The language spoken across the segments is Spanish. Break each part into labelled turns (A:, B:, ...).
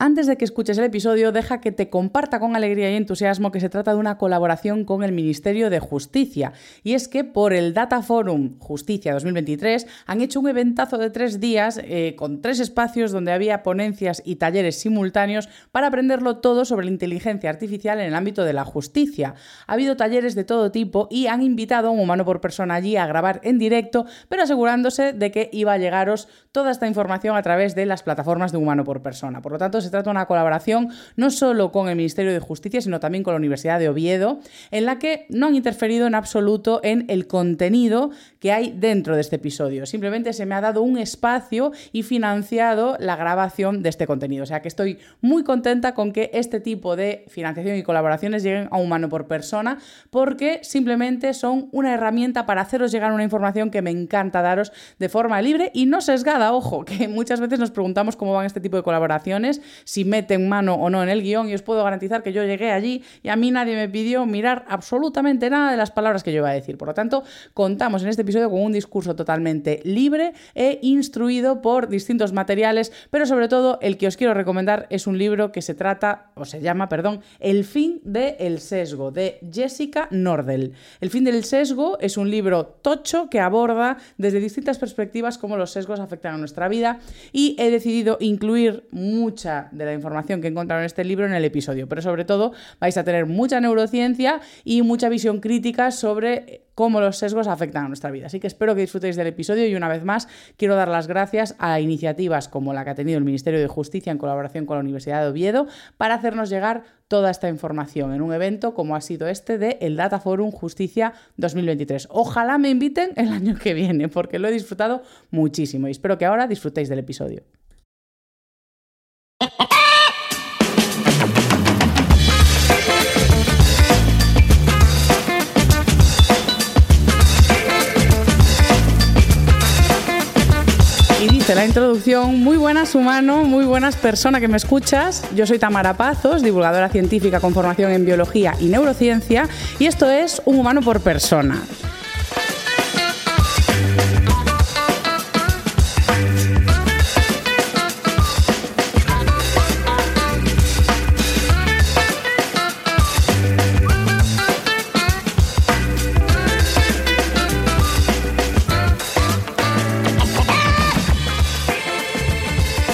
A: Antes de que escuches el episodio, deja que te comparta con alegría y entusiasmo que se trata de una colaboración con el Ministerio de Justicia. Y es que por el Data Forum Justicia 2023 han hecho un eventazo de tres días eh, con tres espacios donde había ponencias y talleres simultáneos para aprenderlo todo sobre la inteligencia artificial en el ámbito de la justicia. Ha habido talleres de todo tipo y han invitado a un humano por persona allí a grabar en directo, pero asegurándose de que iba a llegaros toda esta información a través de las plataformas de humano por persona. Por lo tanto, se trata de una colaboración no solo con el Ministerio de Justicia, sino también con la Universidad de Oviedo, en la que no han interferido en absoluto en el contenido que hay dentro de este episodio. Simplemente se me ha dado un espacio y financiado la grabación de este contenido. O sea que estoy muy contenta con que este tipo de financiación y colaboraciones lleguen a un mano por persona, porque simplemente son una herramienta para haceros llegar una información que me encanta daros de forma libre y no sesgada. Ojo, que muchas veces nos preguntamos cómo van este tipo de colaboraciones si meten mano o no en el guion y os puedo garantizar que yo llegué allí y a mí nadie me pidió mirar absolutamente nada de las palabras que yo iba a decir. Por lo tanto, contamos en este episodio con un discurso totalmente libre e instruido por distintos materiales, pero sobre todo el que os quiero recomendar es un libro que se trata, o se llama, perdón, El fin del sesgo, de Jessica Nordel. El fin del sesgo es un libro tocho que aborda desde distintas perspectivas cómo los sesgos afectan a nuestra vida y he decidido incluir mucha de la información que encontraron en este libro en el episodio, pero sobre todo vais a tener mucha neurociencia y mucha visión crítica sobre cómo los sesgos afectan a nuestra vida. Así que espero que disfrutéis del episodio y una vez más quiero dar las gracias a iniciativas como la que ha tenido el Ministerio de Justicia en colaboración con la Universidad de Oviedo para hacernos llegar toda esta información en un evento como ha sido este de el Data Forum Justicia 2023. Ojalá me inviten el año que viene porque lo he disfrutado muchísimo y espero que ahora disfrutéis del episodio. Y dice la introducción, muy buenas humano, muy buenas persona que me escuchas. Yo soy Tamara Pazos, divulgadora científica con formación en biología y neurociencia, y esto es Un humano por persona.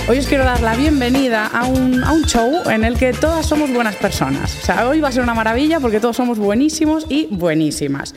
A: Hoy os quiero dar la bienvenida a un, a un, show en el que todas somos buenas personas. O sea, hoy va a ser una maravilla porque todos somos buenísimos y buenísimas.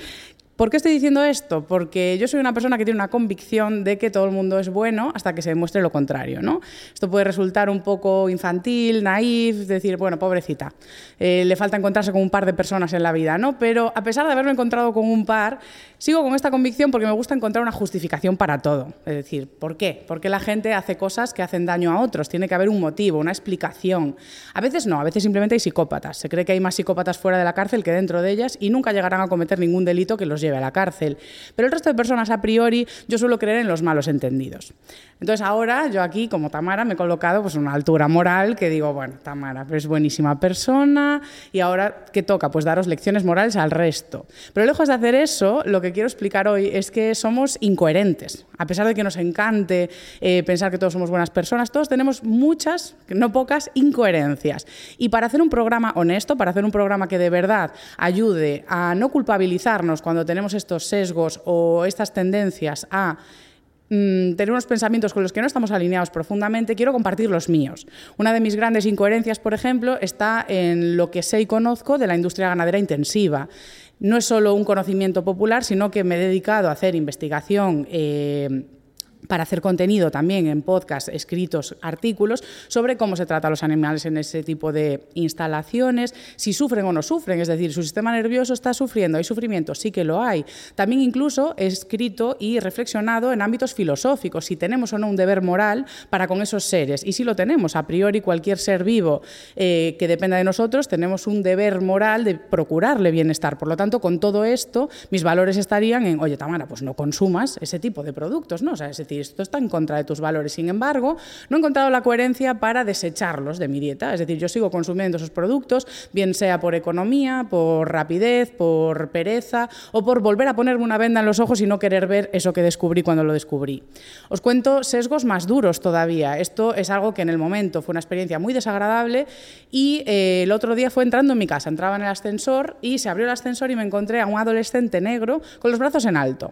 A: ¿Por qué estoy diciendo esto? Porque yo soy una persona que tiene una convicción de que todo el mundo es bueno hasta que se demuestre lo contrario. ¿no? Esto puede resultar un poco infantil, naif, decir, bueno, pobrecita, eh, le falta encontrarse con un par de personas en la vida, ¿no? Pero a pesar de haberme encontrado con un par, sigo con esta convicción porque me gusta encontrar una justificación para todo. Es decir, ¿por qué? Porque la gente hace cosas que hacen daño a otros. Tiene que haber un motivo, una explicación. A veces no, a veces simplemente hay psicópatas. Se cree que hay más psicópatas fuera de la cárcel que dentro de ellas y nunca llegarán a cometer ningún delito que los lleve a la cárcel. Pero el resto de personas, a priori, yo suelo creer en los malos entendidos. Entonces ahora yo aquí, como Tamara, me he colocado pues una altura moral que digo, bueno, Tamara es buenísima persona y ahora, ¿qué toca? Pues daros lecciones morales al resto. Pero lejos de hacer eso, lo que quiero explicar hoy es que somos incoherentes. A pesar de que nos encante eh, pensar que todos somos buenas personas, todos tenemos muchas, no pocas, incoherencias. Y para hacer un programa honesto, para hacer un programa que de verdad ayude a no culpabilizarnos cuando tenemos estos sesgos o estas tendencias a mm, tener unos pensamientos con los que no estamos alineados profundamente, quiero compartir los míos. Una de mis grandes incoherencias, por ejemplo, está en lo que sé y conozco de la industria ganadera intensiva. No es solo un conocimiento popular, sino que me he dedicado a hacer investigación. Eh, para hacer contenido también en podcast, escritos, artículos sobre cómo se trata a los animales en ese tipo de instalaciones, si sufren o no sufren, es decir, su sistema nervioso está sufriendo, hay sufrimiento, sí que lo hay. También incluso escrito y reflexionado en ámbitos filosóficos, si tenemos o no un deber moral para con esos seres. Y si lo tenemos, a priori cualquier ser vivo eh, que dependa de nosotros, tenemos un deber moral de procurarle bienestar. Por lo tanto, con todo esto, mis valores estarían en, oye, Tamara, pues no consumas ese tipo de productos, ¿no? O sea, ese esto está en contra de tus valores. Sin embargo, no he encontrado la coherencia para desecharlos de mi dieta. Es decir, yo sigo consumiendo esos productos, bien sea por economía, por rapidez, por pereza o por volver a ponerme una venda en los ojos y no querer ver eso que descubrí cuando lo descubrí. Os cuento sesgos más duros todavía. Esto es algo que en el momento fue una experiencia muy desagradable y eh, el otro día fue entrando en mi casa. Entraba en el ascensor y se abrió el ascensor y me encontré a un adolescente negro con los brazos en alto.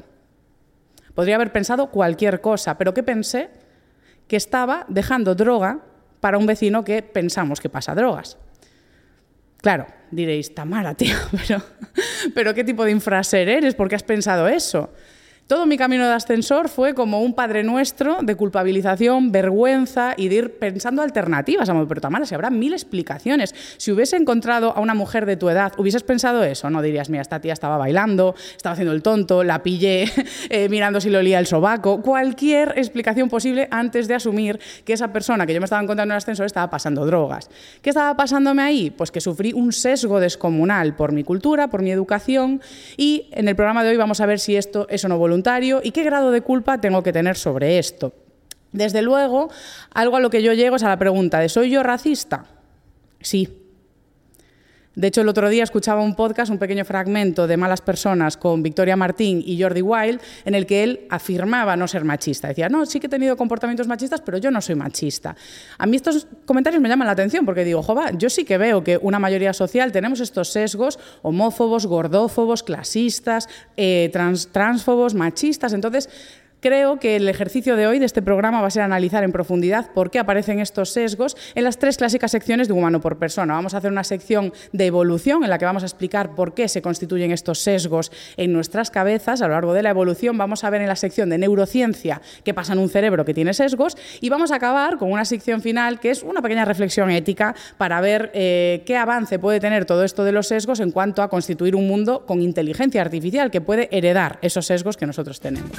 A: Podría haber pensado cualquier cosa, pero ¿qué pensé? Que estaba dejando droga para un vecino que pensamos que pasa drogas. Claro, diréis, Tamara, tío, pero, pero ¿qué tipo de infraser eres? ¿Por qué has pensado eso? Todo mi camino de ascensor fue como un padre nuestro de culpabilización, vergüenza y de ir pensando alternativas. Pero Tamara, si habrá mil explicaciones. Si hubiese encontrado a una mujer de tu edad, ¿hubieses pensado eso? No dirías, mira, esta tía estaba bailando, estaba haciendo el tonto, la pillé eh, mirando si lo olía el sobaco. Cualquier explicación posible antes de asumir que esa persona que yo me estaba encontrando en el ascensor estaba pasando drogas. ¿Qué estaba pasándome ahí? Pues que sufrí un sesgo descomunal por mi cultura, por mi educación y en el programa de hoy vamos a ver si esto es o no voluntario y qué grado de culpa tengo que tener sobre esto. Desde luego, algo a lo que yo llego es a la pregunta de ¿soy yo racista? Sí, de hecho, el otro día escuchaba un podcast, un pequeño fragmento de Malas Personas con Victoria Martín y Jordi Wild, en el que él afirmaba no ser machista. Decía, no, sí que he tenido comportamientos machistas, pero yo no soy machista. A mí estos comentarios me llaman la atención porque digo, jova, yo sí que veo que una mayoría social tenemos estos sesgos homófobos, gordófobos, clasistas, eh, transfobos, machistas. Entonces, Creo que el ejercicio de hoy de este programa va a ser analizar en profundidad por qué aparecen estos sesgos en las tres clásicas secciones de humano por persona. Vamos a hacer una sección de evolución en la que vamos a explicar por qué se constituyen estos sesgos en nuestras cabezas a lo largo de la evolución. Vamos a ver en la sección de neurociencia qué pasa en un cerebro que tiene sesgos y vamos a acabar con una sección final que es una pequeña reflexión ética para ver eh, qué avance puede tener todo esto de los sesgos en cuanto a constituir un mundo con inteligencia artificial que puede heredar esos sesgos que nosotros tenemos.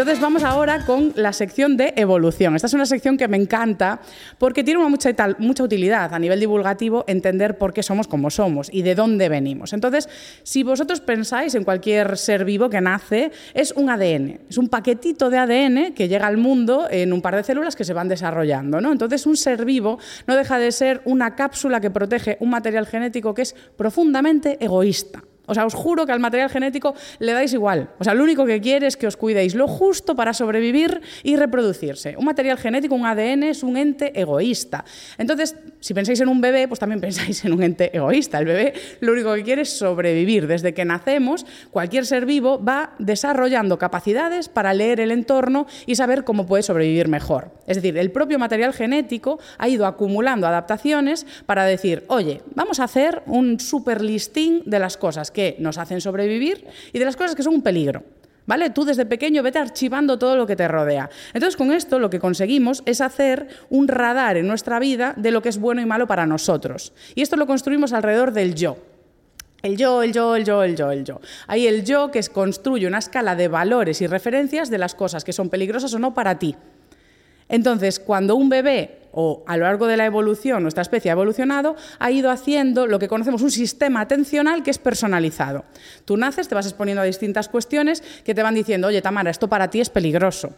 A: Entonces vamos ahora con la sección de evolución. Esta es una sección que me encanta porque tiene mucha, utilidad a nivel divulgativo entender por qué somos como somos y de dónde venimos. Entonces, si vosotros pensáis en cualquier ser vivo que nace, es un ADN, es un paquetito de ADN que llega al mundo en un par de células que se van desarrollando. ¿no? Entonces, un ser vivo no deja de ser una cápsula que protege un material genético que es profundamente egoísta. O sea, os juro que al material genético le dais igual. O sea, lo único que quiere es que os cuidéis lo justo para sobrevivir y reproducirse. Un material genético, un ADN, es un ente egoísta. Entonces, si pensáis en un bebé, pues también pensáis en un ente egoísta. El bebé lo único que quiere es sobrevivir. Desde que nacemos, cualquier ser vivo va desarrollando capacidades para leer el entorno y saber cómo puede sobrevivir mejor. Es decir, el propio material genético ha ido acumulando adaptaciones para decir, oye, vamos a hacer un super listing de las cosas que que nos hacen sobrevivir y de las cosas que son un peligro. ¿Vale? Tú desde pequeño vete archivando todo lo que te rodea. Entonces, con esto lo que conseguimos es hacer un radar en nuestra vida de lo que es bueno y malo para nosotros. Y esto lo construimos alrededor del yo. El yo, el yo, el yo, el yo, el yo. Hay el yo que construye una escala de valores y referencias de las cosas que son peligrosas o no para ti. Entonces, cuando un bebé o a lo largo de la evolución, nuestra especie ha evolucionado, ha ido haciendo lo que conocemos un sistema atencional que es personalizado. Tú naces, te vas exponiendo a distintas cuestiones que te van diciendo, oye, Tamara, esto para ti es peligroso.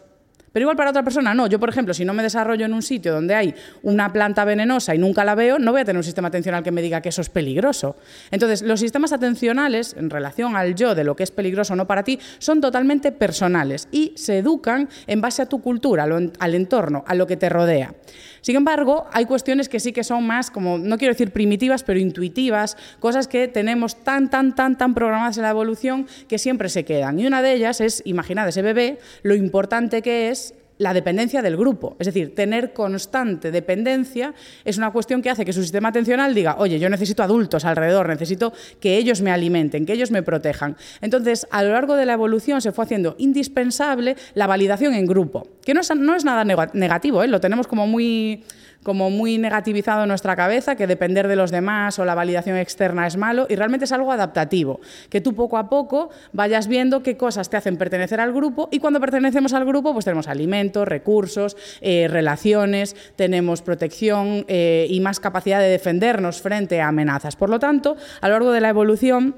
A: Pero igual para otra persona no. Yo, por ejemplo, si no me desarrollo en un sitio donde hay una planta venenosa y nunca la veo, no voy a tener un sistema atencional que me diga que eso es peligroso. Entonces, los sistemas atencionales en relación al yo de lo que es peligroso o no para ti son totalmente personales y se educan en base a tu cultura, al entorno, a lo que te rodea. Sin embargo, hay cuestiones que sí que son más, como, no quiero decir primitivas, pero intuitivas, cosas que tenemos tan, tan, tan, tan programadas en la evolución que siempre se quedan. Y una de ellas es, imaginad ese bebé, lo importante que es la dependencia del grupo. Es decir, tener constante dependencia es una cuestión que hace que su sistema atencional diga, oye, yo necesito adultos alrededor, necesito que ellos me alimenten, que ellos me protejan. Entonces, a lo largo de la evolución se fue haciendo indispensable la validación en grupo, que no es, nada negativo, ¿eh? lo tenemos como muy como muy negativizado en nuestra cabeza, que depender de los demás o la validación externa es malo, y realmente es algo adaptativo, que tú poco a poco vayas viendo qué cosas te hacen pertenecer al grupo, y cuando pertenecemos al grupo, pues tenemos alimentos, recursos, eh, relaciones, tenemos protección eh, y más capacidad de defendernos frente a amenazas. Por lo tanto, a lo largo de la evolución,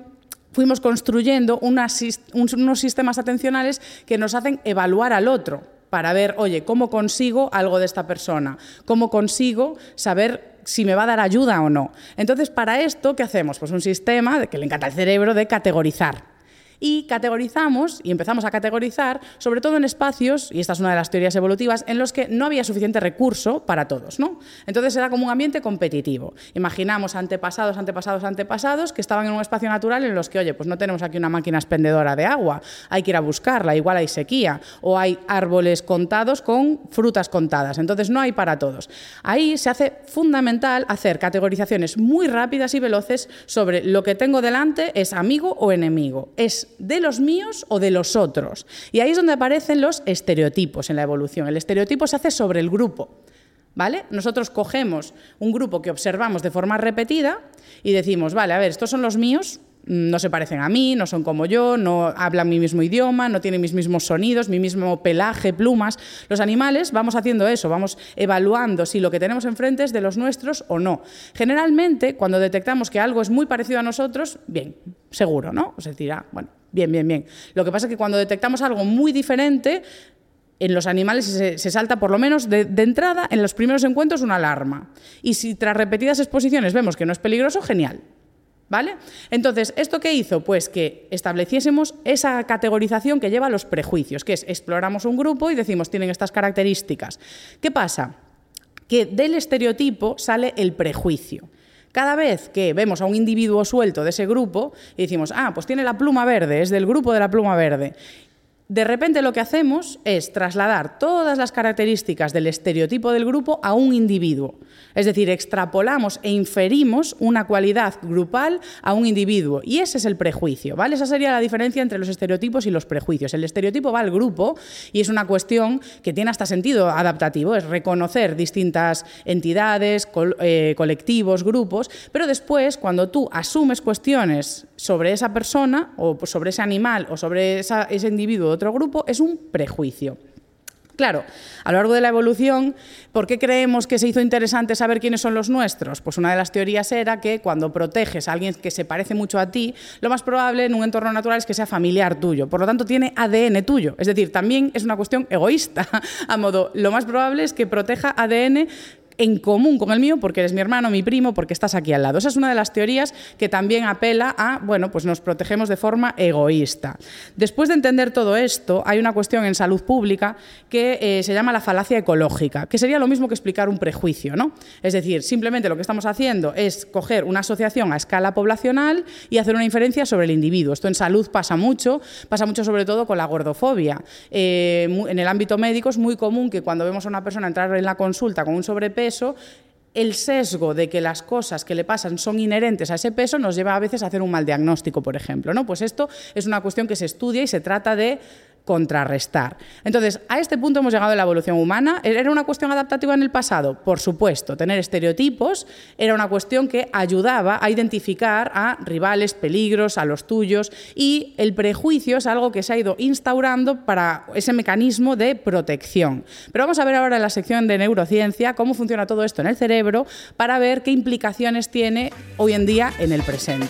A: fuimos construyendo unos sistemas atencionales que nos hacen evaluar al otro para ver, oye, ¿cómo consigo algo de esta persona? ¿Cómo consigo saber si me va a dar ayuda o no? Entonces, para esto, ¿qué hacemos? Pues un sistema que le encanta al cerebro de categorizar y categorizamos y empezamos a categorizar, sobre todo en espacios, y esta es una de las teorías evolutivas, en los que no había suficiente recurso para todos. ¿no? Entonces era como un ambiente competitivo. Imaginamos antepasados, antepasados, antepasados que estaban en un espacio natural en los que, oye, pues no tenemos aquí una máquina expendedora de agua, hay que ir a buscarla, igual hay sequía, o hay árboles contados con frutas contadas, entonces no hay para todos. Ahí se hace fundamental hacer categorizaciones muy rápidas y veloces sobre lo que tengo delante es amigo o enemigo, es de los míos o de los otros. Y ahí es donde aparecen los estereotipos en la evolución. El estereotipo se hace sobre el grupo. ¿Vale? Nosotros cogemos un grupo que observamos de forma repetida y decimos, vale, a ver, estos son los míos, no se parecen a mí, no son como yo, no hablan mi mismo idioma, no tienen mis mismos sonidos, mi mismo pelaje, plumas. Los animales vamos haciendo eso, vamos evaluando si lo que tenemos enfrente es de los nuestros o no. Generalmente, cuando detectamos que algo es muy parecido a nosotros, bien, seguro, ¿no? O sea, dirá, bueno, bien, bien, bien. Lo que pasa es que cuando detectamos algo muy diferente, en los animales se, salta por lo menos de, de, entrada en los primeros encuentros una alarma. Y si tras repetidas exposiciones vemos que no es peligroso, genial. ¿Vale? Entonces, ¿esto qué hizo? Pues que estableciésemos esa categorización que lleva a los prejuicios, que es exploramos un grupo y decimos tienen estas características. ¿Qué pasa? Que del estereotipo sale el prejuicio. Cada vez que vemos a un individuo suelto de ese grupo y decimos, ah, pues tiene la pluma verde, es del grupo de la pluma verde, de repente lo que hacemos es trasladar todas las características del estereotipo del grupo a un individuo. Es decir, extrapolamos e inferimos una cualidad grupal a un individuo. Y ese es el prejuicio, ¿vale? Esa sería la diferencia entre los estereotipos y los prejuicios. El estereotipo va al grupo y es una cuestión que tiene hasta sentido adaptativo, es reconocer distintas entidades, eh, colectivos, grupos, pero después, cuando tú asumes cuestiones sobre esa persona o sobre ese animal o sobre ese individuo otro grupo, es un prejuicio. Claro, a lo largo de la evolución, ¿por qué creemos que se hizo interesante saber quiénes son los nuestros? Pues una de las teorías era que cuando proteges a alguien que se parece mucho a ti, lo más probable en un entorno natural es que sea familiar tuyo. Por lo tanto, tiene ADN tuyo. Es decir, también es una cuestión egoísta. A modo, lo más probable es que proteja ADN en común con el mío porque eres mi hermano, mi primo, porque estás aquí al lado. Esa es una de las teorías que también apela a, bueno, pues nos protegemos de forma egoísta. Después de entender todo esto, hay una cuestión en salud pública que eh, se llama la falacia ecológica, que sería lo mismo que explicar un prejuicio, ¿no? Es decir, simplemente lo que estamos haciendo es coger una asociación a escala poblacional y hacer una inferencia sobre el individuo. Esto en salud pasa mucho, pasa mucho sobre todo con la gordofobia. Eh, en el ámbito médico es muy común que cuando vemos a una persona entrar en la consulta con un sobrepeso, eso, el sesgo de que las cosas que le pasan son inherentes a ese peso nos lleva a veces a hacer un mal diagnóstico, por ejemplo. ¿no? Pues esto es una cuestión que se estudia y se trata de contrarrestar. Entonces, a este punto hemos llegado en la evolución humana. ¿Era una cuestión adaptativa en el pasado? Por supuesto, tener estereotipos era una cuestión que ayudaba a identificar a rivales, peligros, a los tuyos, y el prejuicio es algo que se ha ido instaurando para ese mecanismo de protección. Pero vamos a ver ahora en la sección de neurociencia cómo funciona todo esto en el cerebro para ver qué implicaciones tiene hoy en día en el presente.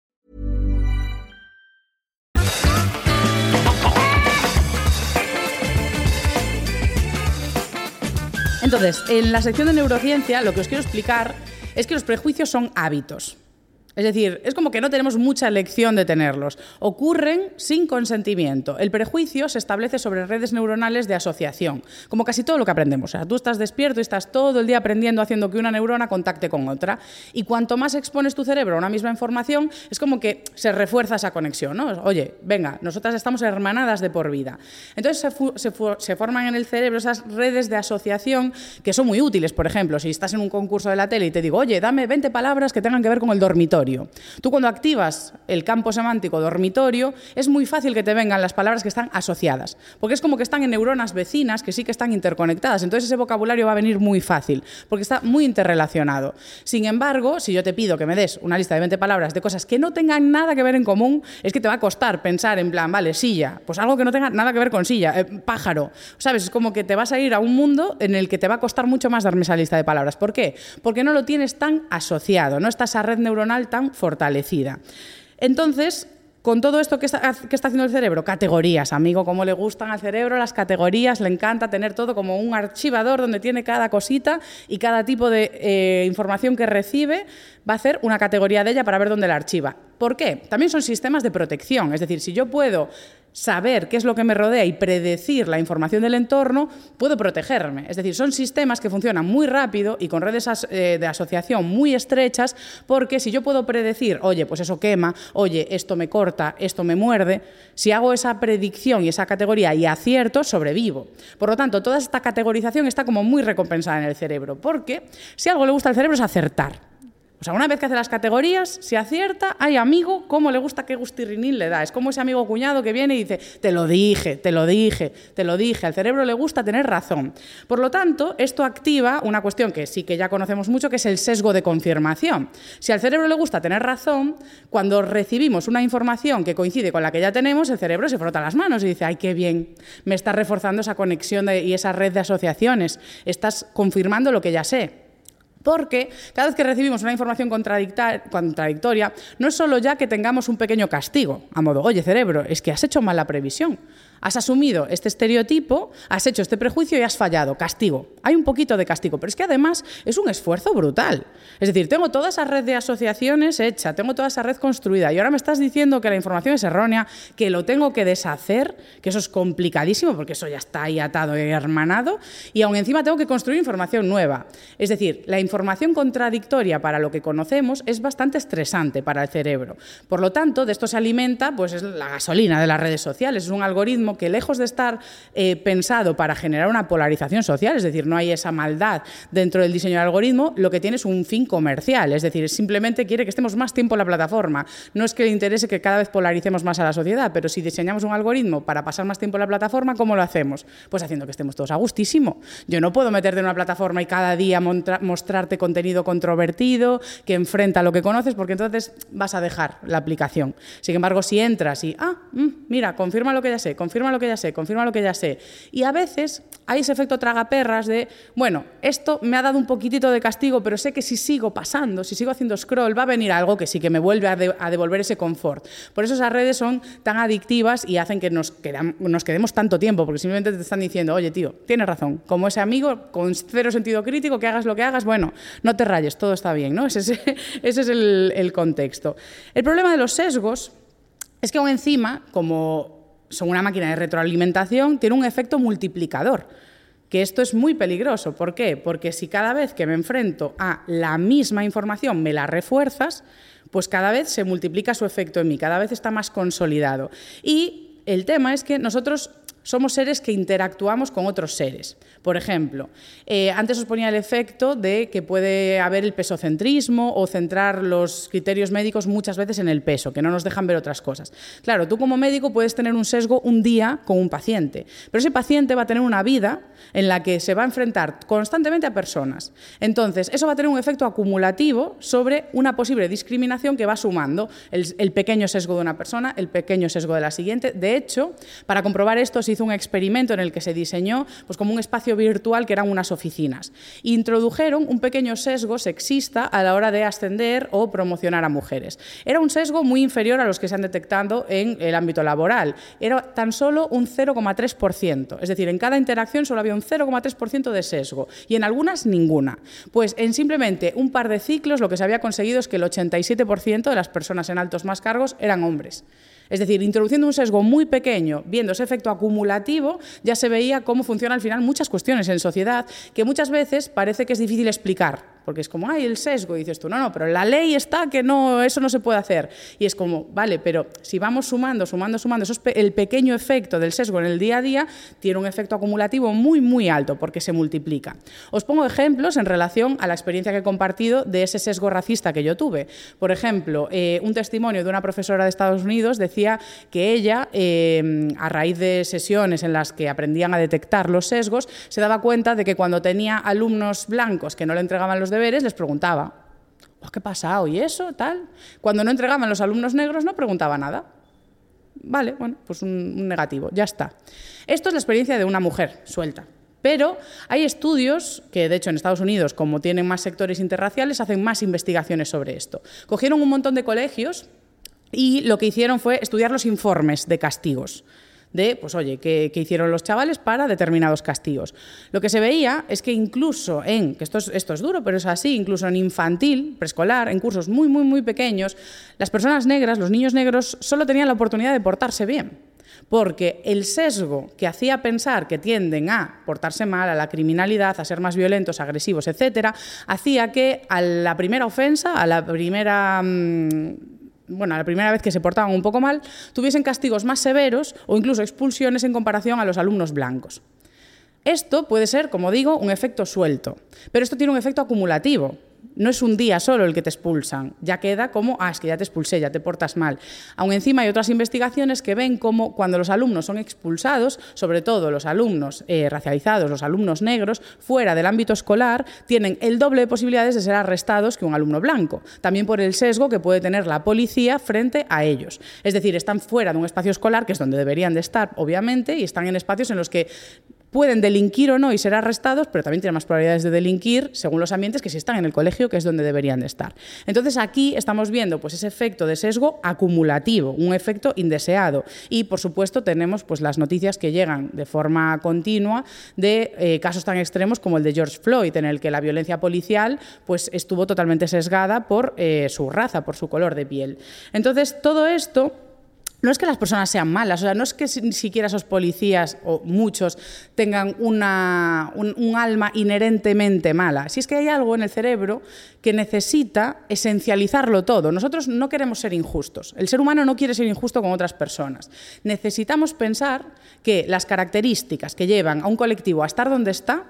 A: Entonces, en la sección de neurociencia, lo que os quiero explicar es que los prejuicios son hábitos. Es decir, es como que no tenemos mucha elección de tenerlos. Ocurren sin consentimiento. El prejuicio se establece sobre redes neuronales de asociación, como casi todo lo que aprendemos. O sea, tú estás despierto y estás todo el día aprendiendo haciendo que una neurona contacte con otra. Y cuanto más expones tu cerebro a una misma información, es como que se refuerza esa conexión. ¿no? Oye, venga, nosotras estamos hermanadas de por vida. Entonces se, se forman en el cerebro esas redes de asociación que son muy útiles. Por ejemplo, si estás en un concurso de la tele y te digo, oye, dame 20 palabras que tengan que ver con el dormitorio. Tú cuando activas el campo semántico dormitorio, es muy fácil que te vengan las palabras que están asociadas, porque es como que están en neuronas vecinas que sí que están interconectadas. Entonces ese vocabulario va a venir muy fácil, porque está muy interrelacionado. Sin embargo, si yo te pido que me des una lista de 20 palabras de cosas que no tengan nada que ver en común, es que te va a costar pensar en plan, vale, silla, pues algo que no tenga nada que ver con silla, eh, pájaro, ¿sabes? Es como que te vas a ir a un mundo en el que te va a costar mucho más darme esa lista de palabras. ¿Por qué? Porque no lo tienes tan asociado, no está esa red neuronal tan fortalecida. Entonces, con todo esto que está, haciendo el cerebro, categorías, amigo, como le gustan al cerebro las categorías, le encanta tener todo como un archivador donde tiene cada cosita y cada tipo de eh, información que recibe va a hacer una categoría de ella para ver dónde la archiva. ¿Por qué? También son sistemas de protección, es decir, si yo puedo saber qué es lo que me rodea y predecir la información del entorno, puedo protegerme. Es decir, son sistemas que funcionan muy rápido y con redes eh, de asociación muy estrechas, porque si yo puedo predecir, oye, pues eso quema, oye, esto me corta, esto me muerde, si hago esa predicción y esa categoría y acierto, sobrevivo. Por lo tanto, toda esta categorización está como muy recompensada en el cerebro, porque si algo le gusta al cerebro es acertar. O sea, una vez que hace las categorías, si acierta, hay amigo, cómo le gusta, qué gustirrinín le da. Es como ese amigo cuñado que viene y dice, te lo dije, te lo dije, te lo dije. Al cerebro le gusta tener razón. Por lo tanto, esto activa una cuestión que sí que ya conocemos mucho, que es el sesgo de confirmación. Si al cerebro le gusta tener razón, cuando recibimos una información que coincide con la que ya tenemos, el cerebro se frota las manos y dice, ay, qué bien, me estás reforzando esa conexión y esa red de asociaciones, estás confirmando lo que ya sé. Porque cada vez que recibimos una información contradictoria, no es solo ya que tengamos un pequeño castigo, a modo, oye cerebro, es que has hecho mal la previsión. Has asumido este estereotipo, has hecho este prejuicio y has fallado. Castigo. Hay un poquito de castigo, pero es que además es un esfuerzo brutal. Es decir, tengo toda esa red de asociaciones hecha, tengo toda esa red construida y ahora me estás diciendo que la información es errónea, que lo tengo que deshacer, que eso es complicadísimo porque eso ya está ahí atado y hermanado y aún encima tengo que construir información nueva. Es decir, la información contradictoria para lo que conocemos es bastante estresante para el cerebro. Por lo tanto, de esto se alimenta pues es la gasolina de las redes sociales, es un algoritmo que lejos de estar eh, pensado para generar una polarización social, es decir, no hay esa maldad dentro del diseño del algoritmo, lo que tiene es un fin comercial, es decir, simplemente quiere que estemos más tiempo en la plataforma. No es que le interese que cada vez polaricemos más a la sociedad, pero si diseñamos un algoritmo para pasar más tiempo en la plataforma, ¿cómo lo hacemos? Pues haciendo que estemos todos a gustísimo. Yo no puedo meterte en una plataforma y cada día mostrarte contenido controvertido que enfrenta lo que conoces, porque entonces vas a dejar la aplicación. Sin embargo, si entras y, ah, mm, mira, confirma lo que ya sé, confirma lo que ya sé, confirma lo que ya sé. Y a veces hay ese efecto tragaperras de, bueno, esto me ha dado un poquitito de castigo, pero sé que si sigo pasando, si sigo haciendo scroll, va a venir algo que sí que me vuelve a, de- a devolver ese confort. Por eso esas redes son tan adictivas y hacen que nos, quedemos tanto tiempo, porque simplemente te están diciendo, oye, tío, tienes razón, como ese amigo con cero sentido crítico, que hagas lo que hagas, bueno, no te rayes, todo está bien, ¿no? Ese es, el contexto. El problema de los sesgos es que aún encima, como son una máquina de retroalimentación, tiene un efecto multiplicador. Que esto es muy peligroso. ¿Por qué? Porque si cada vez que me enfrento a la misma información me la refuerzas, pues cada vez se multiplica su efecto en mí, cada vez está más consolidado. Y el tema es que nosotros somos seres que interactuamos con otros seres. Por ejemplo, eh, antes os ponía el efecto de que puede haber el pesocentrismo o centrar los criterios médicos muchas veces en el peso, que no nos dejan ver otras cosas. Claro, tú como médico puedes tener un sesgo un día con un paciente, pero ese paciente va a tener una vida en la que se va a enfrentar constantemente a personas. Entonces, eso va a tener un efecto acumulativo sobre una posible discriminación que va sumando el, el pequeño sesgo de una persona, el pequeño sesgo de la siguiente. De hecho, para comprobar esto, hizo un experimento en el que se diseñó pues, como un espacio virtual que eran unas oficinas. Introdujeron un pequeño sesgo sexista a la hora de ascender o promocionar a mujeres. Era un sesgo muy inferior a los que se han detectado en el ámbito laboral. Era tan solo un 0,3%. Es decir, en cada interacción solo había un 0,3% de sesgo y en algunas ninguna. Pues en simplemente un par de ciclos lo que se había conseguido es que el 87% de las personas en altos más cargos eran hombres. Es decir, introduciendo un sesgo muy pequeño, viendo ese efecto acumulativo, ya se veía cómo funcionan al final muchas cuestiones en sociedad que muchas veces parece que es difícil explicar porque es como, ay, el sesgo, y dices tú, no, no, pero la ley está que no, eso no se puede hacer. Y es como, vale, pero si vamos sumando, sumando, sumando, eso es el pequeño efecto del sesgo en el día a día tiene un efecto acumulativo muy, muy alto, porque se multiplica. Os pongo ejemplos en relación a la experiencia que he compartido de ese sesgo racista que yo tuve. Por ejemplo, eh, un testimonio de una profesora de Estados Unidos decía que ella, eh, a raíz de sesiones en las que aprendían a detectar los sesgos, se daba cuenta de que cuando tenía alumnos blancos que no le entregaban los deberes, les preguntaba, oh, ¿qué pasa hoy eso? Tal. Cuando no entregaban los alumnos negros, no preguntaba nada. Vale, bueno, pues un, negativo, ya está. Esto es la experiencia de una mujer suelta. Pero hay estudios que, de hecho, en Estados Unidos, como tienen más sectores interraciales, hacen más investigaciones sobre esto. Cogieron un montón de colegios y lo que hicieron fue estudiar los informes de castigos de, pues oye, ¿qué, hicieron los chavales para determinados castigos. Lo que se veía es que incluso en, que esto es, esto es duro, pero es así, incluso en infantil, preescolar, en cursos muy, muy, muy pequeños, las personas negras, los niños negros, solo tenían la oportunidad de portarse bien porque el sesgo que hacía pensar que tienden a portarse mal, a la criminalidad, a ser más violentos, agresivos, etcétera, hacía que a la primera ofensa, a la primera mm, bueno, la primera vez que se portaban un poco mal, tuviesen castigos más severos o incluso expulsiones en comparación a los alumnos blancos. Esto puede ser, como digo, un efecto suelto, pero esto tiene un efecto acumulativo no es un día solo el que te expulsan, ya queda como, ah, es que ya te expulsé, ya te portas mal. Aún encima hay otras investigaciones que ven cómo cuando los alumnos son expulsados, sobre todo los alumnos eh, racializados, los alumnos negros, fuera del ámbito escolar, tienen el doble de posibilidades de ser arrestados que un alumno blanco, también por el sesgo que puede tener la policía frente a ellos. Es decir, están fuera de un espacio escolar, que es donde deberían de estar, obviamente, y están en espacios en los que pueden delinquir o no y ser arrestados, pero también tienen más probabilidades de delinquir según los ambientes que si están en el colegio, que es donde deberían de estar. Entonces aquí estamos viendo pues, ese efecto de sesgo acumulativo, un efecto indeseado. Y por supuesto tenemos pues, las noticias que llegan de forma continua de eh, casos tan extremos como el de George Floyd, en el que la violencia policial pues, estuvo totalmente sesgada por eh, su raza, por su color de piel. Entonces todo esto no es que las personas sean malas, o sea, no es que ni siquiera esos policías, o muchos, tengan una, un, alma inherentemente mala. Si es que hay algo en el cerebro que necesita esencializarlo todo. Nosotros no queremos ser injustos. El ser humano no quiere ser injusto con otras personas. Necesitamos pensar que las características que llevan a un colectivo a estar donde está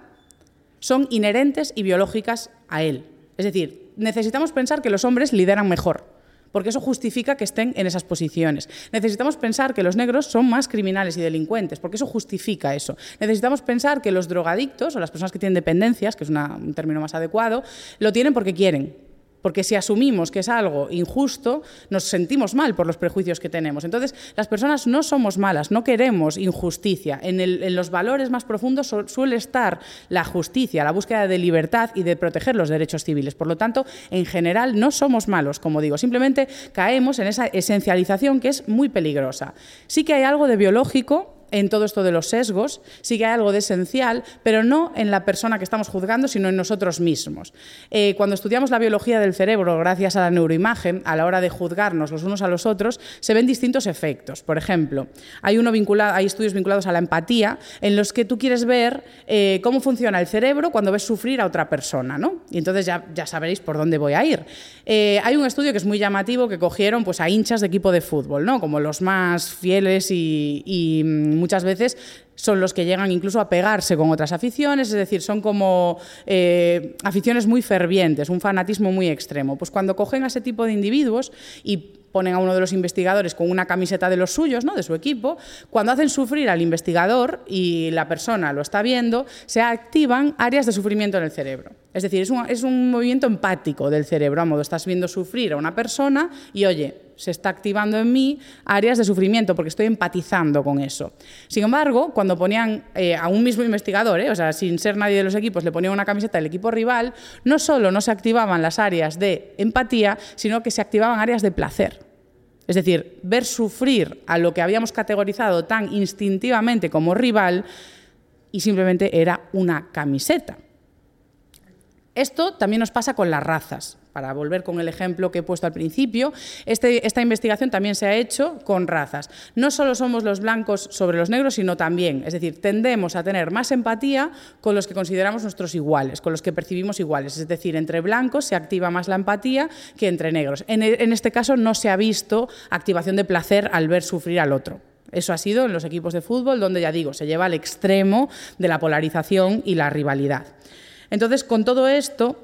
A: son inherentes y biológicas a él. Es decir, necesitamos pensar que los hombres lideran mejor porque eso justifica que estén en esas posiciones. Necesitamos pensar que los negros son más criminales y delincuentes, porque eso justifica eso. Necesitamos pensar que los drogadictos o las personas que tienen dependencias, que es un término más adecuado, lo tienen porque quieren, porque si asumimos que es algo injusto, nos sentimos mal por los prejuicios que tenemos. Entonces, las personas no somos malas, no queremos injusticia. En, los valores más profundos suele estar la justicia, la búsqueda de libertad y de proteger los derechos civiles. Por lo tanto, en general, no somos malos, como digo, simplemente caemos en esa esencialización que es muy peligrosa. Sí que hay algo de biológico en todo esto de los sesgos, sí que hay algo de esencial, pero no en la persona que estamos juzgando, sino en nosotros mismos. Eh, cuando estudiamos la biología del cerebro, gracias a la neuroimagen, a la hora de juzgarnos los unos a los otros, se ven distintos efectos. Por ejemplo, hay, uno vinculado, hay estudios vinculados a la empatía en los que tú quieres ver eh, cómo funciona el cerebro cuando ves sufrir a otra persona, ¿no? Y entonces ya, ya sabréis por dónde voy a ir. Eh, hay un estudio que es muy llamativo que cogieron pues, a hinchas de equipo de fútbol, ¿no? Como los más fieles y, y muchas veces son los que llegan incluso a pegarse con otras aficiones, es decir, son como eh, aficiones muy fervientes, un fanatismo muy extremo. Pues cuando cogen a ese tipo de individuos y ponen a uno de los investigadores con una camiseta de los suyos, ¿no? de su equipo, cuando hacen sufrir al investigador y la persona lo está viendo, se activan áreas de sufrimiento en el cerebro. Es decir, es un, es un movimiento empático del cerebro, a modo estás viendo sufrir a una persona y oye, se está activando en mí áreas de sufrimiento porque estoy empatizando con eso. Sin embargo, cuando ponían eh, a un mismo investigador, eh, o sea, sin ser nadie de los equipos, le ponían una camiseta del equipo rival, no solo no se activaban las áreas de empatía, sino que se activaban áreas de placer. Es decir, ver sufrir a lo que habíamos categorizado tan instintivamente como rival y simplemente era una camiseta. Esto también nos pasa con las razas. Para volver con el ejemplo que he puesto al principio, este, esta investigación también se ha hecho con razas. No solo somos los blancos sobre los negros, sino también, es decir, tendemos a tener más empatía con los que consideramos nuestros iguales, con los que percibimos iguales. Es decir, entre blancos se activa más la empatía que entre negros. En, en este caso no se ha visto activación de placer al ver sufrir al otro. Eso ha sido en los equipos de fútbol, donde ya digo, se lleva al extremo de la polarización y la rivalidad. Entonces, con todo esto,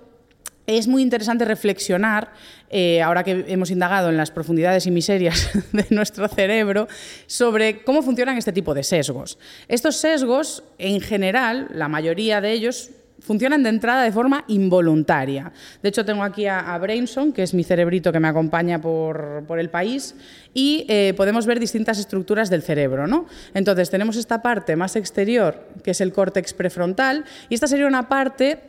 A: es muy interesante reflexionar, eh, ahora que hemos indagado en las profundidades y miserias de nuestro cerebro, sobre cómo funcionan este tipo de sesgos. Estos sesgos, en general, la mayoría de ellos funcionan de entrada de forma involuntaria. De hecho, tengo aquí a, Brainson, que es mi cerebrito que me acompaña por, el país, y eh, podemos ver distintas estructuras del cerebro. ¿no? Entonces, tenemos esta parte más exterior, que es el córtex prefrontal, y esta sería una parte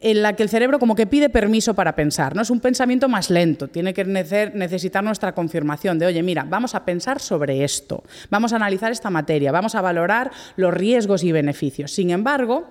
A: en la que el cerebro como que pide permiso para pensar, ¿no? Es un pensamiento más lento, tiene que necesitar nuestra confirmación de, oye, mira, vamos a pensar sobre esto, vamos a analizar esta materia, vamos a valorar los riesgos y beneficios. Sin embargo,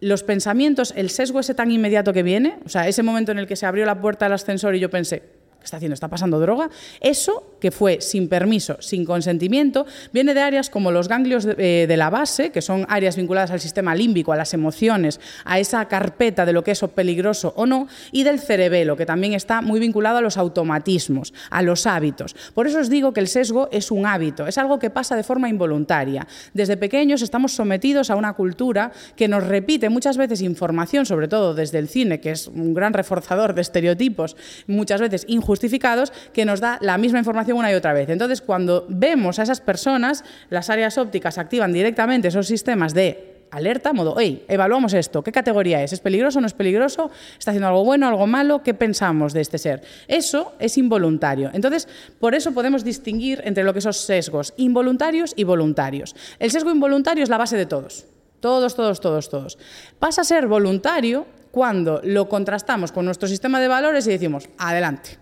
A: los pensamientos, el sesgo ese tan inmediato que viene, o sea, ese momento en el que se abrió la puerta del ascensor y yo pensé, ¿qué está haciendo? ¿Está pasando droga? Eso, que fue sin permiso, sin consentimiento, viene de áreas como los ganglios de, eh, la base, que son áreas vinculadas al sistema límbico, a las emociones, a esa carpeta de lo que es peligroso o no, y del cerebelo, que también está muy vinculado a los automatismos, a los hábitos. Por eso os digo que el sesgo es un hábito, es algo que pasa de forma involuntaria. Desde pequeños estamos sometidos a una cultura que nos repite muchas veces información, sobre todo desde el cine, que es un gran reforzador de estereotipos, muchas veces injustamente, justificados que nos da la misma información una y otra vez. Entonces, cuando vemos a esas personas, las áreas ópticas activan directamente esos sistemas de alerta, modo, hey, evaluamos esto, ¿qué categoría es? ¿Es peligroso o no es peligroso? ¿Está haciendo algo bueno, algo malo? ¿Qué pensamos de este ser? Eso es involuntario. Entonces, por eso podemos distinguir entre lo que son sesgos involuntarios y voluntarios. El sesgo involuntario es la base de todos. Todos, todos, todos, todos. Pasa a ser voluntario cuando lo contrastamos con nuestro sistema de valores y decimos, adelante.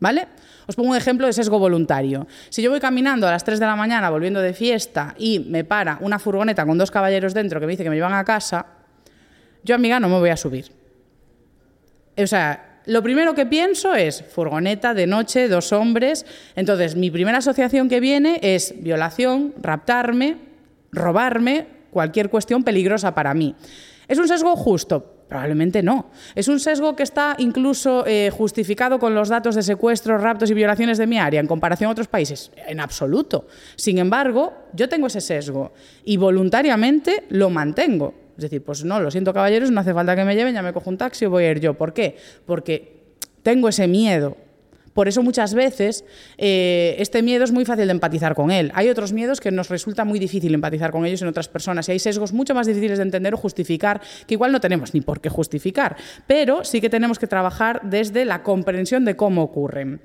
A: ¿Vale? Os pongo un ejemplo de sesgo voluntario. Si yo voy caminando a las 3 de la mañana volviendo de fiesta y me para una furgoneta con dos caballeros dentro que me dice que me llevan a casa, yo amiga no me voy a subir. O sea, lo primero que pienso es furgoneta de noche, dos hombres. Entonces, mi primera asociación que viene es violación, raptarme, robarme, cualquier cuestión peligrosa para mí. ¿Es un sesgo justo? Probablemente no. ¿Es un sesgo que está incluso eh, justificado con los datos de secuestros, raptos y violaciones de mi área en comparación a otros países? En absoluto. Sin embargo, yo tengo ese sesgo y voluntariamente lo mantengo. Es decir, pues no, lo siento caballeros, no hace falta que me lleven, ya me cojo un taxi o voy a ir yo. ¿Por qué? Porque tengo ese miedo por eso muchas veces eh, este miedo es muy fácil de empatizar con él. Hay otros miedos que nos resulta muy difícil empatizar con ellos en otras personas y hay sesgos mucho más difíciles de entender o justificar que igual no tenemos ni por qué justificar, pero sí que tenemos que trabajar desde la comprensión de cómo ocurren.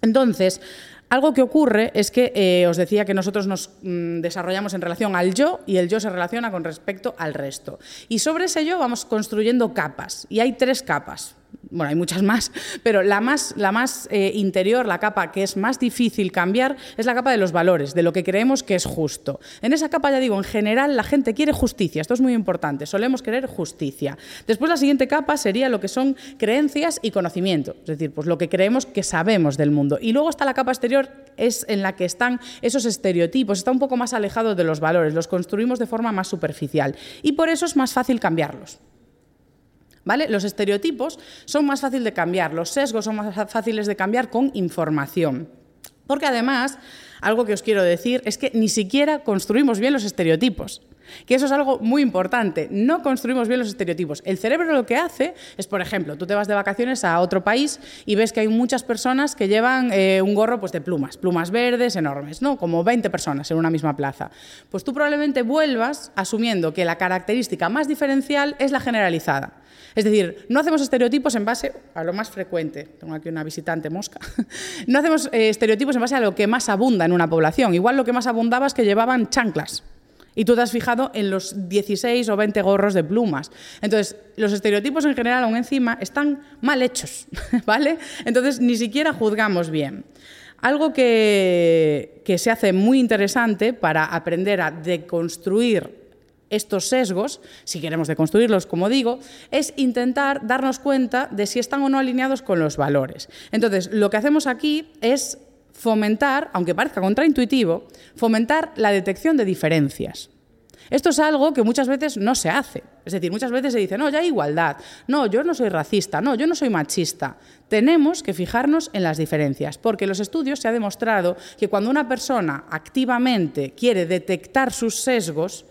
A: Entonces, algo que ocurre es que eh, os decía que nosotros nos mm, desarrollamos en relación al yo y el yo se relaciona con respecto al resto. Y sobre ese yo vamos construyendo capas. Y hay tres capas bueno, hay muchas más, pero la más, la más eh, interior, la capa que es más difícil cambiar, es la capa de los valores, de lo que creemos que es justo. En esa capa, ya digo, en general la gente quiere justicia, esto es muy importante, solemos querer justicia. Después la siguiente capa sería lo que son creencias y conocimiento, es decir, pues lo que creemos que sabemos del mundo. Y luego está la capa exterior, es en la que están esos estereotipos, está un poco más alejado de los valores, los construimos de forma más superficial. Y por eso es más fácil cambiarlos. ¿Vale? Los estereotipos son más fáciles de cambiar, los sesgos son más fáciles de cambiar con información. Porque además, algo que os quiero decir es que ni siquiera construimos bien los estereotipos. Que eso es algo muy importante. No construimos bien los estereotipos. El cerebro lo que hace es, por ejemplo, tú te vas de vacaciones a otro país y ves que hay muchas personas que llevan eh, un gorro pues, de plumas, plumas verdes enormes, ¿no? Como 20 personas en una misma plaza. Pues tú probablemente vuelvas asumiendo que la característica más diferencial es la generalizada. Es decir, no hacemos estereotipos en base a lo más frecuente. Tengo aquí una visitante mosca. No hacemos eh, estereotipos en base a lo que más abunda en una población. Igual lo que más abundaba es que llevaban chanclas. Y tú te has fijado en los 16 o 20 gorros de plumas. Entonces, los estereotipos en general, aún encima, están mal hechos, ¿vale? Entonces, ni siquiera juzgamos bien. Algo que, que se hace muy interesante para aprender a deconstruir estos sesgos, si queremos deconstruirlos, como digo, es intentar darnos cuenta de si están o no alineados con los valores. Entonces, lo que hacemos aquí es fomentar, aunque parezca contraintuitivo, fomentar la detección de diferencias. Esto es algo que muchas veces no se hace. Es decir, muchas veces se dice, no, ya hay igualdad, no, yo no soy racista, no, yo no soy machista. Tenemos que fijarnos en las diferencias, porque en los estudios se ha demostrado que cuando una persona activamente quiere detectar sus sesgos,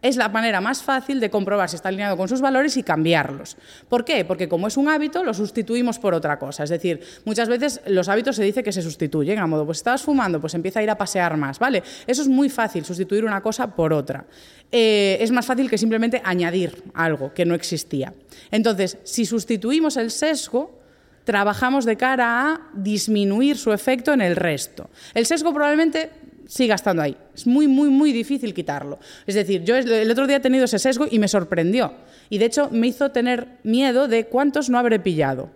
A: es la manera más fácil de comprobar si está alineado con sus valores y cambiarlos. ¿Por qué? Porque como es un hábito, lo sustituimos por otra cosa. Es decir, muchas veces los hábitos se dice que se sustituyen, a modo, pues estabas fumando, pues empieza a ir a pasear más, ¿vale? Eso es muy fácil, sustituir una cosa por otra. Eh, es más fácil que simplemente añadir algo que no existía. Entonces, si sustituimos el sesgo, trabajamos de cara a disminuir su efecto en el resto. El sesgo probablemente siga estando ahí. Es muy, muy, muy difícil quitarlo. Es decir, yo el otro día he tenido ese sesgo y me sorprendió. Y de hecho me hizo tener miedo de cuántos no habré pillado.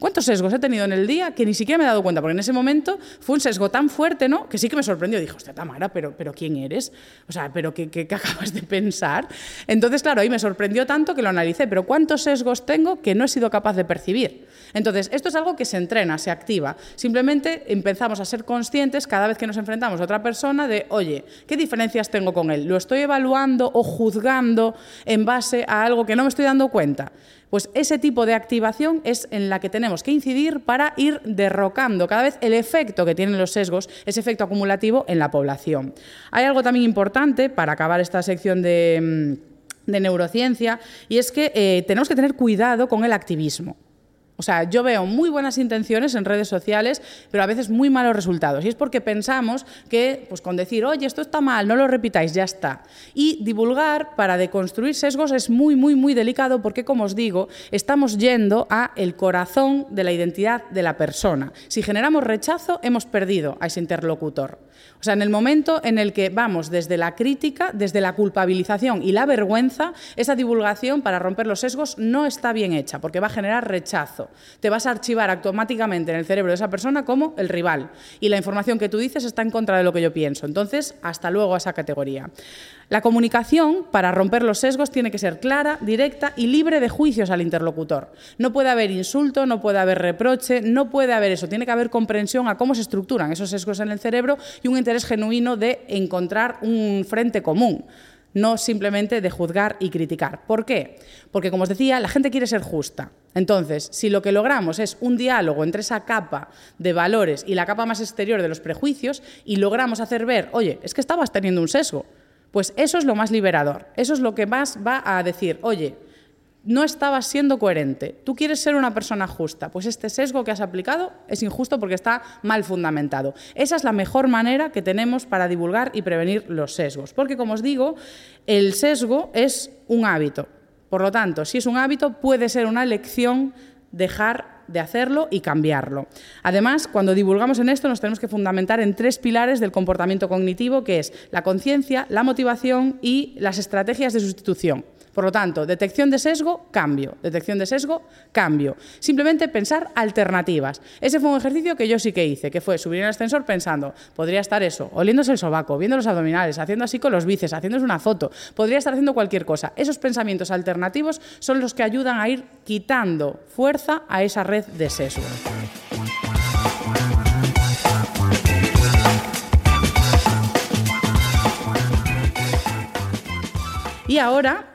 A: ¿Cuántos sesgos he tenido en el día que ni siquiera me he dado cuenta? Porque en ese momento fue un sesgo tan fuerte, ¿no? Que sí que me sorprendió. Dijo, hostia, Tamara, pero, pero ¿quién eres? O sea, ¿pero qué, qué, acabas de pensar? Entonces, claro, ahí me sorprendió tanto que lo analicé. Pero ¿cuántos sesgos tengo que no he sido capaz de percibir? Entonces, esto es algo que se entrena, se activa. Simplemente empezamos a ser conscientes cada vez que nos enfrentamos a otra persona de, oye, ¿qué diferencias tengo con él? ¿Lo estoy evaluando o juzgando en base a algo que no me estoy dando cuenta? Pues ese tipo de activación es en la que tenemos que incidir para ir derrocando cada vez el efecto que tienen los sesgos, ese efecto acumulativo en la población. Hay algo también importante para acabar esta sección de, mm, neurociencia y es que eh, tenemos que tener cuidado con el activismo. O sea, yo veo muy buenas intenciones en redes sociales, pero a veces muy malos resultados. Y es porque pensamos que, pues con decir, oye, esto está mal, no lo repitáis, ya está. Y divulgar para deconstruir sesgos es muy, muy, muy delicado porque, como os digo, estamos yendo a el corazón de la identidad de la persona. Si generamos rechazo, hemos perdido a ese interlocutor. O sea, en el momento en el que vamos desde la crítica, desde la culpabilización y la vergüenza, esa divulgación para romper los sesgos no está bien hecha, porque va a generar rechazo. Te vas a archivar automáticamente en el cerebro de esa persona como el rival. Y la información que tú dices está en contra de lo que yo pienso. Entonces, hasta luego a esa categoría. La comunicación, para romper los sesgos, tiene que ser clara, directa y libre de juicios al interlocutor. No puede haber insulto, no puede haber reproche, no puede haber eso. Tiene que haber comprensión a cómo se estructuran esos sesgos en el cerebro y un interés genuino de encontrar un frente común no simplemente de juzgar y criticar. ¿Por qué? Porque, como os decía, la gente quiere ser justa. Entonces, si lo que logramos es un diálogo entre esa capa de valores y la capa más exterior de los prejuicios y logramos hacer ver, oye, es que estabas teniendo un sesgo, pues eso es lo más liberador, eso es lo que más va a decir, oye, no estabas siendo coherente, tú quieres ser una persona justa, pues este sesgo que has aplicado es injusto porque está mal fundamentado. Esa es la mejor manera que tenemos para divulgar y prevenir los sesgos, porque como os digo, el sesgo es un hábito. Por lo tanto, si es un hábito, puede ser una elección dejar de hacerlo y cambiarlo. Además, cuando divulgamos en esto nos tenemos que fundamentar en tres pilares del comportamiento cognitivo, que es la conciencia, la motivación y las estrategias de sustitución. Por lo tanto, detección de sesgo, cambio. Detección de sesgo, cambio. Simplemente pensar alternativas. Ese fue un ejercicio que yo sí que hice, que fue subir en el ascensor pensando, podría estar eso, oliéndose el sobaco, viendo los abdominales, haciendo así con los bíceps, haciéndose una foto, podría estar haciendo cualquier cosa. Esos pensamientos alternativos son los que ayudan a ir quitando fuerza a esa red de sesgo. Y ahora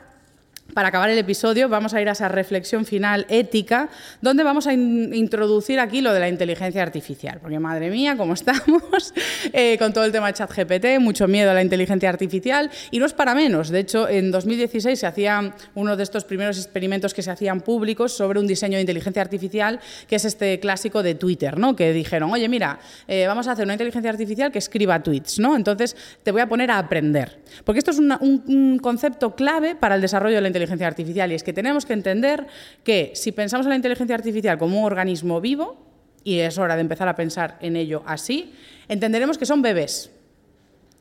A: para acabar el episodio, vamos a ir a esa reflexión final ética, donde vamos a introducir aquí lo de la inteligencia artificial. Porque, madre mía, cómo estamos eh, con todo el tema de ChatGPT, mucho miedo a la inteligencia artificial, y no es para menos. De hecho, en 2016 se hacía uno de estos primeros experimentos que se hacían públicos sobre un diseño de inteligencia artificial, que es este clásico de Twitter, ¿no? Que dijeron, oye, mira, eh, vamos a hacer una inteligencia artificial que escriba tweets, ¿no? Entonces te voy a poner a aprender. Porque esto es un concepto clave para el desarrollo de la inteligencia inteligencia artificial y es que tenemos que entender que si pensamos en la inteligencia artificial como un organismo vivo, y es hora de empezar a pensar en ello así, entenderemos que son bebés.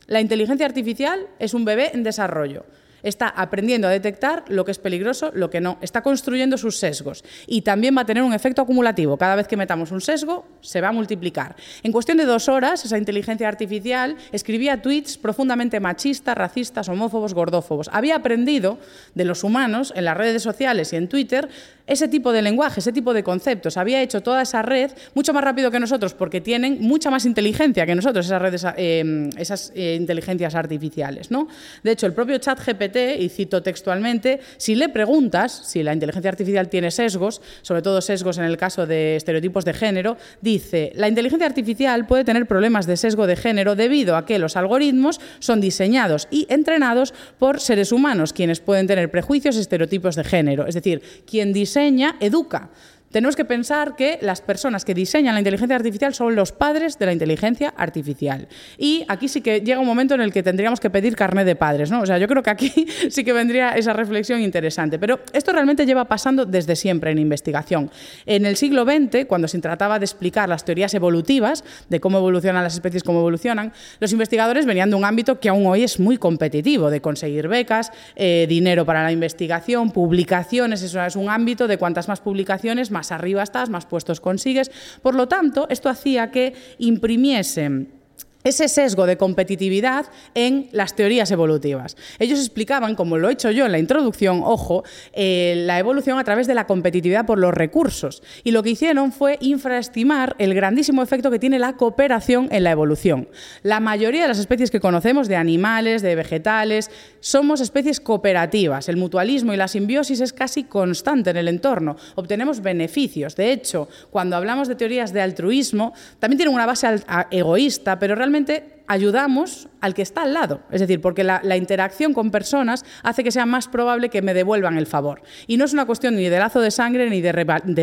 A: La inteligencia artificial es un bebé en desarrollo está aprendiendo a detectar lo que es peligroso, lo que no, está construyendo sus sesgos y también va a tener un efecto acumulativo. Cada vez que metamos un sesgo, se va a multiplicar. En cuestión de dos horas, esa inteligencia artificial escribía tweets profundamente machistas, racistas, homófobos, gordófobos. Había aprendido de los humanos en las redes sociales y en Twitter ese tipo de lenguaje, ese tipo de conceptos. Había hecho toda esa red mucho más rápido que nosotros porque tienen mucha más inteligencia que nosotros, esas redes, eh, esas inteligencias artificiales. ¿no? De hecho, el propio chat GPT y cito textualmente, si le preguntas si la inteligencia artificial tiene sesgos, sobre todo sesgos en el caso de estereotipos de género, dice, la inteligencia artificial puede tener problemas de sesgo de género debido a que los algoritmos son diseñados y entrenados por seres humanos, quienes pueden tener prejuicios y estereotipos de género. Es decir, quien diseña educa tenemos que pensar que las personas que diseñan la inteligencia artificial son los padres de la inteligencia artificial. Y aquí sí que llega un momento en el que tendríamos que pedir carnet de padres, ¿no? O sea, yo creo que aquí sí que vendría esa reflexión interesante. Pero esto realmente lleva pasando desde siempre en investigación. En el siglo XX, cuando se trataba de explicar las teorías evolutivas, de cómo evolucionan las especies, cómo evolucionan, los investigadores venían de un ámbito que aún hoy es muy competitivo, de conseguir becas, eh, dinero para la investigación, publicaciones, eso es un ámbito de cuantas más publicaciones, más arriba estás, más puestos consigues. Por lo tanto, esto hacía que imprimiesen ese sesgo de competitividad en las teorías evolutivas. Ellos explicaban, como lo he hecho yo en la introducción, ojo, eh, la evolución a través de la competitividad por los recursos. Y lo que hicieron fue infraestimar el grandísimo efecto que tiene la cooperación en la evolución. La mayoría de las especies que conocemos, de animales, de vegetales, somos especies cooperativas. El mutualismo y la simbiosis es casi constante en el entorno. Obtenemos beneficios. De hecho, cuando hablamos de teorías de altruismo, también tienen una base egoísta, pero realmente realmente ayudamos al que está al lado. Es decir, porque la, interacción con personas hace que sea más probable que me devuelvan el favor. Y no es una cuestión ni de lazo de sangre ni de,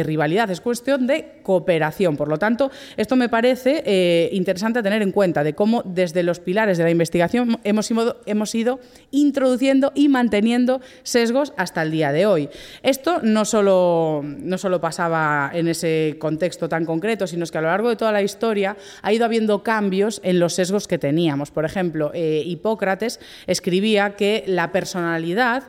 A: rivalidad, es cuestión de cooperación. Por lo tanto, esto me parece eh, interesante tener en cuenta de cómo desde los pilares de la investigación hemos hemos ido introduciendo y manteniendo sesgos hasta el día de hoy. Esto no solo, no solo pasaba en ese contexto tan concreto, sino que a lo largo de toda la historia ha ido habiendo cambios en los sesgos que teníamos. Por ejemplo, eh, Hipócrates escribía que la personalidad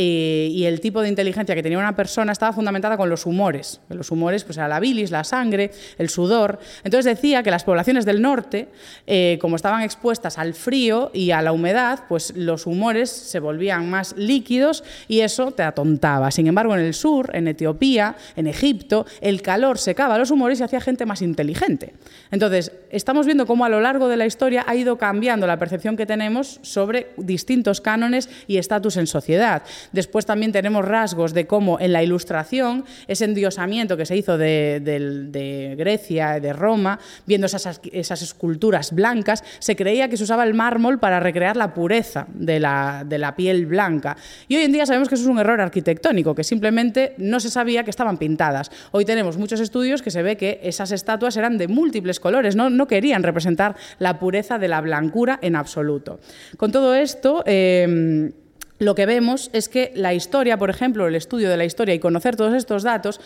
A: eh, y el tipo de inteligencia que tenía una persona estaba fundamentada con los humores. Los humores pues, era la bilis, la sangre, el sudor. Entonces decía que las poblaciones del norte, eh, como estaban expuestas al frío y a la humedad, pues los humores se volvían más líquidos y eso te atontaba. Sin embargo, en el sur, en Etiopía, en Egipto, el calor secaba los humores y hacía gente más inteligente. Entonces, estamos viendo cómo a lo largo de la historia ha ido cambiando la percepción que tenemos sobre distintos cánones y estatus en sociedad. Después también tenemos rasgos de cómo en la ilustración, ese endiosamiento que se hizo de, Grecia, de Roma, viendo esas, esas, esculturas blancas, se creía que se usaba el mármol para recrear la pureza de la, de la piel blanca. Y hoy en día sabemos que eso es un error arquitectónico, que simplemente no se sabía que estaban pintadas. Hoy tenemos muchos estudios que se ve que esas estatuas eran de múltiples colores, no, no querían representar la pureza de la blancura en absoluto. Con todo esto... Eh, lo que vemos es que la historia, por ejemplo, el estudio de la historia y conocer todos estos datos,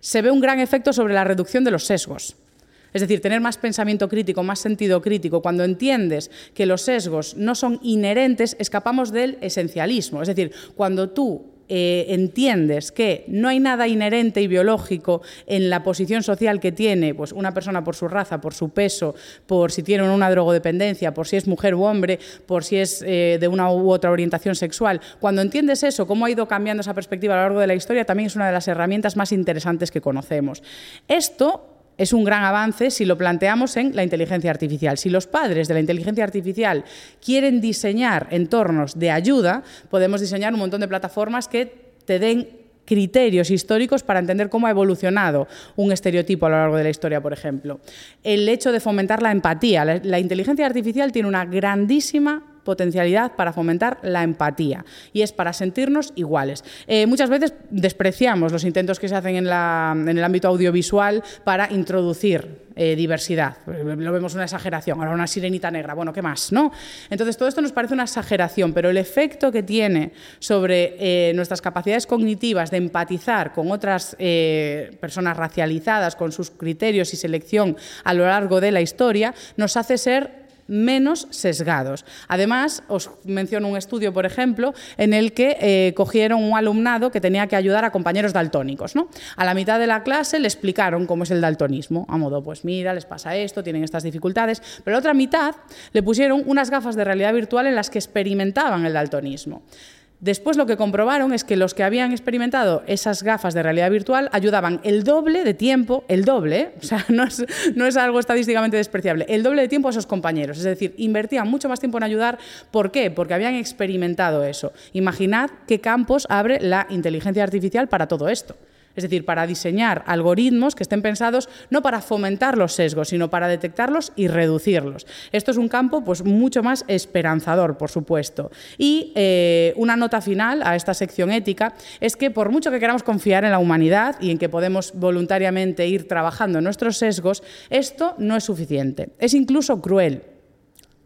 A: se ve un gran efecto sobre la reducción de los sesgos. Es decir, tener más pensamiento crítico, más sentido crítico. Cuando entiendes que los sesgos no son inherentes, escapamos del esencialismo. Es decir, cuando tú eh, entiendes que no hay nada inherente y biológico en la posición social que tiene pues, una persona por su raza, por su peso, por si tiene una drogodependencia, por si es mujer u hombre, por si es eh, de una u otra orientación sexual, cuando entiendes eso, cómo ha ido cambiando esa perspectiva a lo largo de la historia, también es una de las herramientas más interesantes que conocemos. Esto es un gran avance si lo planteamos en la inteligencia artificial. Si los padres de la inteligencia artificial quieren diseñar entornos de ayuda, podemos diseñar un montón de plataformas que te den criterios históricos para entender cómo ha evolucionado un estereotipo a lo largo de la historia, por ejemplo. El hecho de fomentar la empatía. La, la inteligencia artificial tiene una grandísima potencialidad para fomentar la empatía y es para sentirnos iguales. Eh, muchas veces despreciamos los intentos que se hacen en, la, en el ámbito audiovisual para introducir eh, diversidad. Lo vemos una exageración, ahora una sirenita negra, bueno, ¿qué más? ¿no? Entonces, todo esto nos parece una exageración, pero el efecto que tiene sobre eh, nuestras capacidades cognitivas de empatizar con otras personas racializadas, con sus criterios y selección a lo largo de la historia, nos hace ser menos sesgados. Además, os menciono un estudio, por ejemplo, en el que eh, cogieron un alumnado que tenía que ayudar a compañeros daltónicos. ¿no? A la mitad de la clase le explicaron cómo es el daltonismo, a modo, pues mira, les pasa esto, tienen estas dificultades, pero la otra mitad le pusieron unas gafas de realidad virtual en las que experimentaban el daltonismo. Después lo que comprobaron es que los que habían experimentado esas gafas de realidad virtual ayudaban el doble de tiempo, el doble, ¿eh? o sea, no es, no es, algo estadísticamente despreciable, el doble de tiempo a esos compañeros. Es decir, invertían mucho más tiempo en ayudar. ¿Por qué? Porque habían experimentado eso. Imaginad qué campos abre la inteligencia artificial para todo esto. Es decir, para diseñar algoritmos que estén pensados no para fomentar los sesgos, sino para detectarlos y reducirlos. Esto es un campo pues, mucho más esperanzador, por supuesto. Y eh, una nota final a esta sección ética es que por mucho que queramos confiar en la humanidad y en que podemos voluntariamente ir trabajando nuestros sesgos, esto no es suficiente. Es incluso cruel.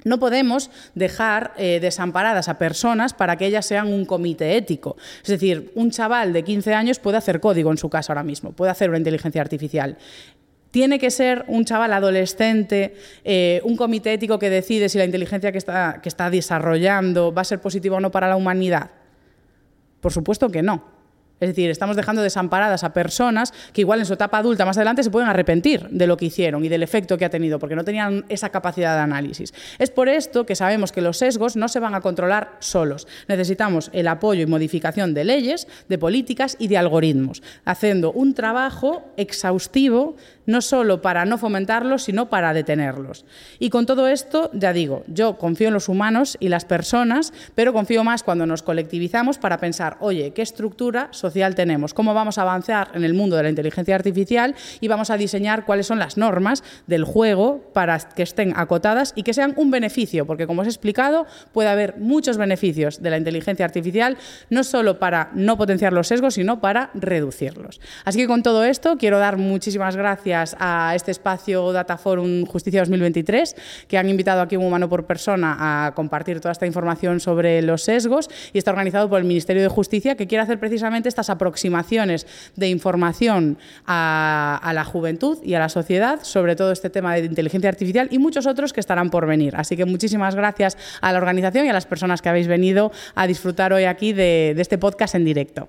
A: No podemos dejar eh, desamparadas a personas para que ellas sean un comité ético. Es decir, un chaval de 15 años puede hacer código en su casa ahora mismo, puede hacer una inteligencia artificial tiene que ser un chaval adolescente, eh, un comité ético que decide si la inteligencia que está, que está desarrollando va a ser positiva o no para la humanidad. Por supuesto que no. Es decir, estamos dejando desamparadas a personas que igual en su etapa adulta más adelante se pueden arrepentir de lo que hicieron y del efecto que ha tenido, porque no tenían esa capacidad de análisis. Es por esto que sabemos que los sesgos no se van a controlar solos. Necesitamos el apoyo y modificación de leyes, de políticas y de algoritmos, haciendo un trabajo exhaustivo no solo para no fomentarlos, sino para detenerlos. Y con todo esto, ya digo, yo confío en los humanos y las personas, pero confío más cuando nos colectivizamos para pensar, oye, ¿qué estructura social tenemos? ¿Cómo vamos a avanzar en el mundo de la inteligencia artificial? Y vamos a diseñar cuáles son las normas del juego para que estén acotadas y que sean un beneficio, porque como os he explicado, puede haber muchos beneficios de la inteligencia artificial, no solo para no potenciar los sesgos, sino para reducirlos. Así que con todo esto, quiero dar muchísimas gracias a este espacio Data Forum Justicia 2023, que han invitado aquí un humano por persona a compartir toda esta información sobre los sesgos y está organizado por el Ministerio de Justicia, que quiere hacer precisamente estas aproximaciones de información a, a la juventud y a la sociedad sobre todo este tema de inteligencia artificial y muchos otros que estarán por venir. Así que muchísimas gracias a la organización y a las personas que habéis venido a disfrutar hoy aquí de, de este podcast en directo.